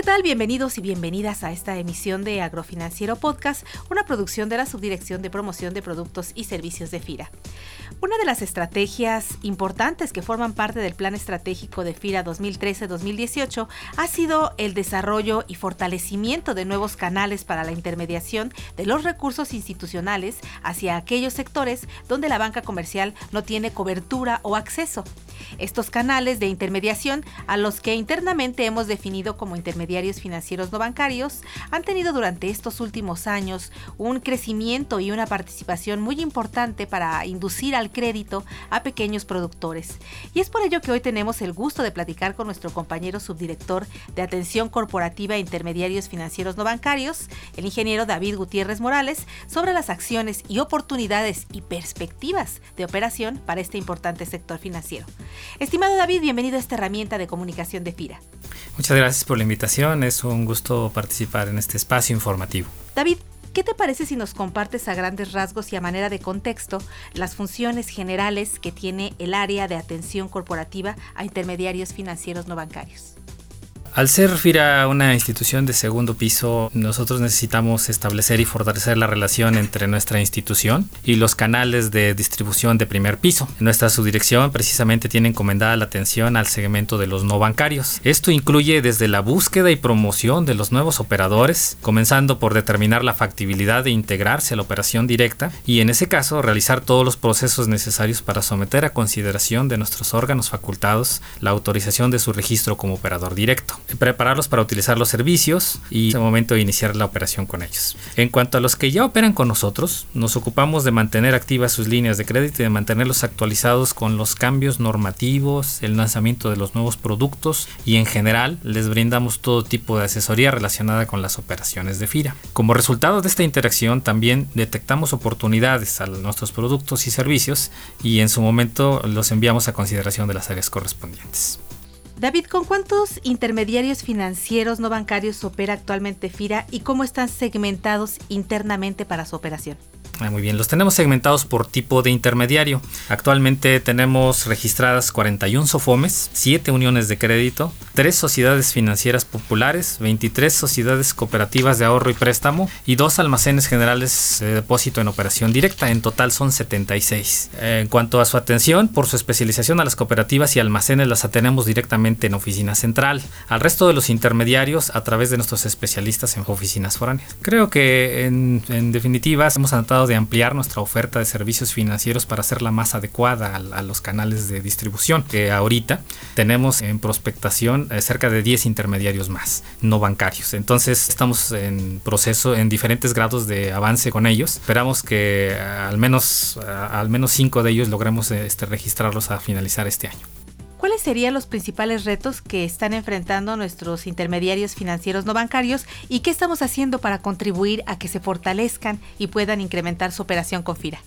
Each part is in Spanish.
¿Qué tal? Bienvenidos y bienvenidas a esta emisión de Agrofinanciero Podcast, una producción de la Subdirección de Promoción de Productos y Servicios de FIRA. Una de las estrategias importantes que forman parte del Plan Estratégico de FIRA 2013-2018 ha sido el desarrollo y fortalecimiento de nuevos canales para la intermediación de los recursos institucionales hacia aquellos sectores donde la banca comercial no tiene cobertura o acceso. Estos canales de intermediación, a los que internamente hemos definido como intermediarios financieros no bancarios, han tenido durante estos últimos años un crecimiento y una participación muy importante para inducir al crédito a pequeños productores. Y es por ello que hoy tenemos el gusto de platicar con nuestro compañero subdirector de Atención Corporativa e Intermediarios Financieros No Bancarios, el ingeniero David Gutiérrez Morales, sobre las acciones y oportunidades y perspectivas de operación para este importante sector financiero. Estimado David, bienvenido a esta herramienta de comunicación de FIRA. Muchas gracias por la invitación, es un gusto participar en este espacio informativo. David, ¿Qué te parece si nos compartes a grandes rasgos y a manera de contexto las funciones generales que tiene el área de atención corporativa a intermediarios financieros no bancarios? Al ser FIRA una institución de segundo piso, nosotros necesitamos establecer y fortalecer la relación entre nuestra institución y los canales de distribución de primer piso. Nuestra subdirección precisamente tiene encomendada la atención al segmento de los no bancarios. Esto incluye desde la búsqueda y promoción de los nuevos operadores, comenzando por determinar la factibilidad de integrarse a la operación directa y en ese caso realizar todos los procesos necesarios para someter a consideración de nuestros órganos facultados la autorización de su registro como operador directo prepararlos para utilizar los servicios y en ese momento iniciar la operación con ellos. En cuanto a los que ya operan con nosotros, nos ocupamos de mantener activas sus líneas de crédito y de mantenerlos actualizados con los cambios normativos, el lanzamiento de los nuevos productos y en general les brindamos todo tipo de asesoría relacionada con las operaciones de FIRA. Como resultado de esta interacción también detectamos oportunidades a nuestros productos y servicios y en su momento los enviamos a consideración de las áreas correspondientes. David, ¿con cuántos intermediarios financieros no bancarios opera actualmente FIRA y cómo están segmentados internamente para su operación? Ah, muy bien, los tenemos segmentados por tipo de intermediario. Actualmente tenemos registradas 41 SOFOMES, 7 uniones de crédito, 3 sociedades financieras populares, 23 sociedades cooperativas de ahorro y préstamo y 2 almacenes generales de depósito en operación directa. En total son 76. En cuanto a su atención, por su especialización a las cooperativas y almacenes las atendemos directamente en oficina central. Al resto de los intermediarios a través de nuestros especialistas en oficinas foráneas. Creo que en, en definitiva hemos anotado de ampliar nuestra oferta de servicios financieros para hacerla más adecuada a, los canales de distribución. Que ahorita tenemos en prospectación eh, cerca de 10 intermediarios más, no bancarios. Entonces estamos en proceso, en diferentes grados de avance con ellos. Esperamos que eh, al menos, eh, al menos 5 de ellos logremos este, registrarlos a finalizar este año. ¿Cuáles serían los principales retos que están enfrentando nuestros intermediarios financieros no bancarios y qué estamos haciendo para contribuir a que se fortalezcan y puedan incrementar su operación con FIRA?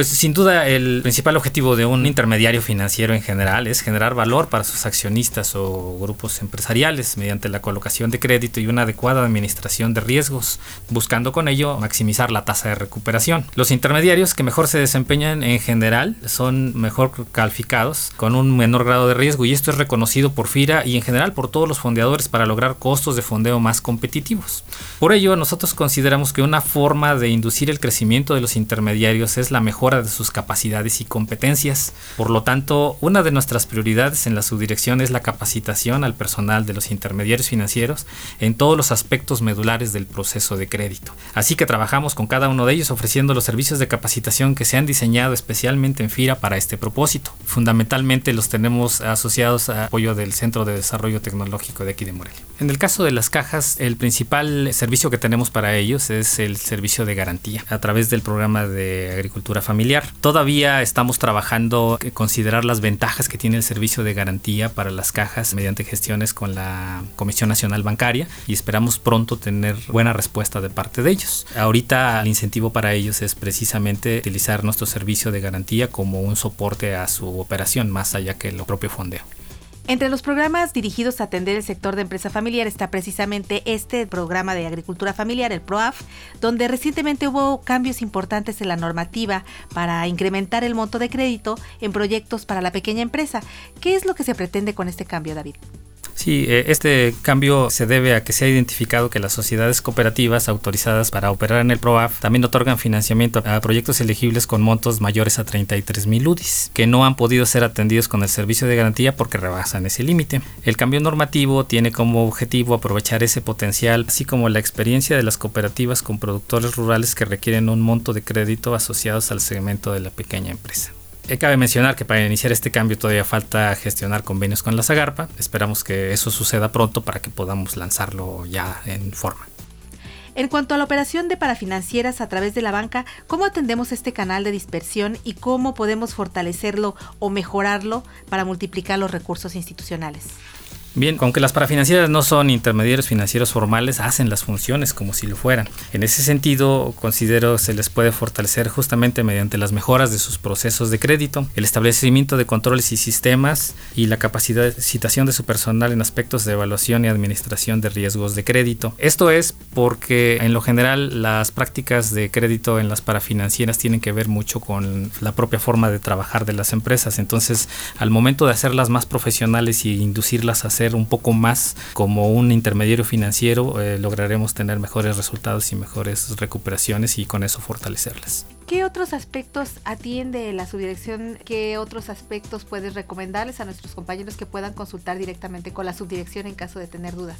Pues sin duda el principal objetivo de un intermediario financiero en general es generar valor para sus accionistas o grupos empresariales mediante la colocación de crédito y una adecuada administración de riesgos, buscando con ello maximizar la tasa de recuperación. Los intermediarios que mejor se desempeñan en general son mejor calificados con un menor grado de riesgo y esto es reconocido por FIRA y en general por todos los fondeadores para lograr costos de fondeo más competitivos. Por ello nosotros consideramos que una forma de inducir el crecimiento de los intermediarios es la mejor de sus capacidades y competencias. Por lo tanto, una de nuestras prioridades en la subdirección es la capacitación al personal de los intermediarios financieros en todos los aspectos medulares del proceso de crédito. Así que trabajamos con cada uno de ellos ofreciendo los servicios de capacitación que se han diseñado especialmente en FIRA para este propósito. Fundamentalmente los tenemos asociados a apoyo del Centro de Desarrollo Tecnológico de aquí de Morelia. En el caso de las cajas, el principal servicio que tenemos para ellos es el servicio de garantía a través del programa de agricultura familiar. Todavía estamos trabajando en considerar las ventajas que tiene el servicio de garantía para las cajas mediante gestiones con la Comisión Nacional Bancaria y esperamos pronto tener buena respuesta de parte de ellos. Ahorita el incentivo para ellos es precisamente utilizar nuestro servicio de garantía como un soporte a su operación más allá que lo propio fondeo. Entre los programas dirigidos a atender el sector de empresa familiar está precisamente este programa de agricultura familiar, el PROAF, donde recientemente hubo cambios importantes en la normativa para incrementar el monto de crédito en proyectos para la pequeña empresa. ¿Qué es lo que se pretende con este cambio, David? Sí, eh, este cambio se debe a que se ha identificado que las sociedades cooperativas autorizadas para operar en el PROAF también otorgan financiamiento a proyectos elegibles con montos mayores a 33 mil UDIs, que no han podido ser atendidos con el servicio de garantía porque rebasan ese límite. El cambio normativo tiene como objetivo aprovechar ese potencial, así como la experiencia de las cooperativas con productores rurales que requieren un monto de crédito asociados al segmento de la pequeña empresa. Eh, cabe mencionar que para iniciar este cambio todavía falta gestionar convenios con la Zagarpa. Esperamos que eso suceda pronto para que podamos lanzarlo ya en forma. En cuanto a la operación de parafinancieras a través de la banca, ¿cómo atendemos este canal de dispersión y cómo podemos fortalecerlo o mejorarlo para multiplicar los recursos institucionales? Bien, aunque las parafinancieras no son intermediarios financieros formales, hacen las funciones como si lo fueran. En ese sentido, considero se les puede fortalecer justamente mediante las mejoras de sus procesos de crédito, el establecimiento de controles y sistemas y la capacitación de su personal en aspectos de evaluación y administración de riesgos de crédito. Esto es porque en lo general las prácticas de crédito en las parafinancieras tienen que ver mucho con la propia forma de trabajar de las empresas. Entonces, al momento de hacerlas más profesionales y inducirlas a un poco más como un intermediario financiero, eh, lograremos tener mejores resultados y mejores recuperaciones y con eso fortalecerlas. ¿Qué otros aspectos atiende la subdirección? ¿Qué otros aspectos puedes recomendarles a nuestros compañeros que puedan consultar directamente con la subdirección en caso de tener dudas?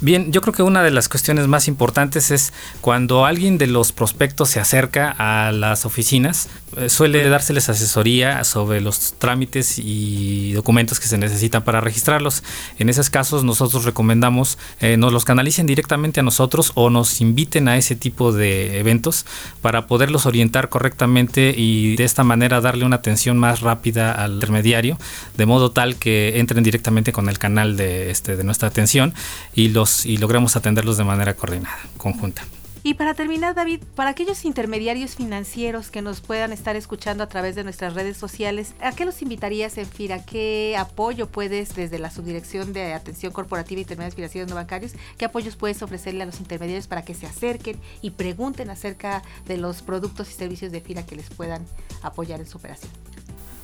Bien, yo creo que una de las cuestiones más importantes es cuando alguien de los prospectos se acerca a las oficinas, eh, suele dárseles asesoría sobre los trámites y documentos que se necesitan para registrarlos. En esos casos nosotros recomendamos eh, nos los canalicen directamente a nosotros o nos inviten a ese tipo de eventos para poderlos orientar correctamente y de esta manera darle una atención más rápida al intermediario, de modo tal que entren directamente con el canal de, este, de nuestra atención y, los, y logremos atenderlos de manera coordinada, conjunta. Y para terminar, David, para aquellos intermediarios financieros que nos puedan estar escuchando a través de nuestras redes sociales, ¿a qué los invitarías en FIRA? ¿Qué apoyo puedes desde la Subdirección de Atención Corporativa y Intermediarios Financieros No Bancarios? ¿Qué apoyos puedes ofrecerle a los intermediarios para que se acerquen y pregunten acerca de los productos y servicios de FIRA que les puedan apoyar en su operación?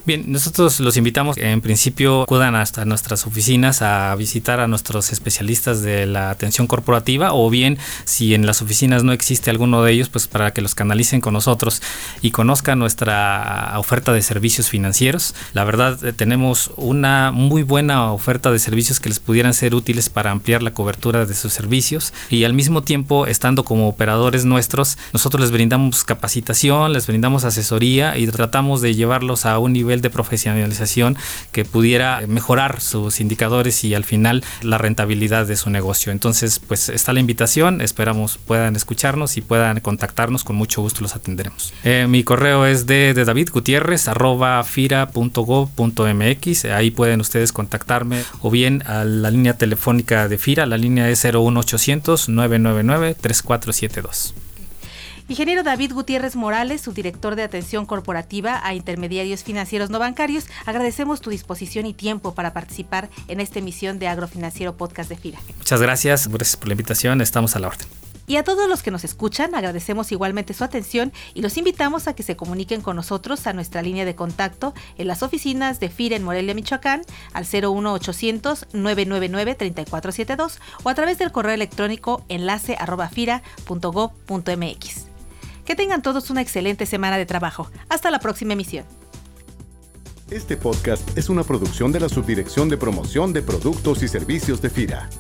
Bien, nosotros los invitamos, en principio, acudan hasta nuestras oficinas a visitar a nuestros especialistas de la atención corporativa o bien, si en las oficinas no existe alguno de ellos, pues para que los canalicen con nosotros y conozcan nuestra oferta de servicios financieros. La verdad, eh, tenemos una muy buena oferta de servicios que les pudieran ser útiles para ampliar la cobertura de sus servicios y al mismo tiempo, estando como operadores nuestros, nosotros les brindamos capacitación, les brindamos asesoría y tratamos de llevarlos a un nivel de profesionalización que pudiera mejorar sus indicadores y al final la rentabilidad de su negocio. Entonces, pues está la invitación, esperamos puedan escucharnos y puedan contactarnos, con mucho gusto los atenderemos. Eh, mi correo es de, de David Gutiérrez arroba fira.gov.mx, ahí pueden ustedes contactarme o bien a la línea telefónica de FIRA, la línea es 01800 999 3472. Ingeniero David Gutiérrez Morales, subdirector de atención corporativa a intermediarios financieros no bancarios, agradecemos tu disposición y tiempo para participar en esta emisión de Agrofinanciero Podcast de FIRA. Muchas gracias, gracias por la invitación, estamos a la orden. Y a todos los que nos escuchan, agradecemos igualmente su atención y los invitamos a que se comuniquen con nosotros a nuestra línea de contacto en las oficinas de FIRA en Morelia, Michoacán, al 01800 999 3472 o a través del correo electrónico enlace que tengan todos una excelente semana de trabajo. Hasta la próxima emisión. Este podcast es una producción de la Subdirección de Promoción de Productos y Servicios de FIRA.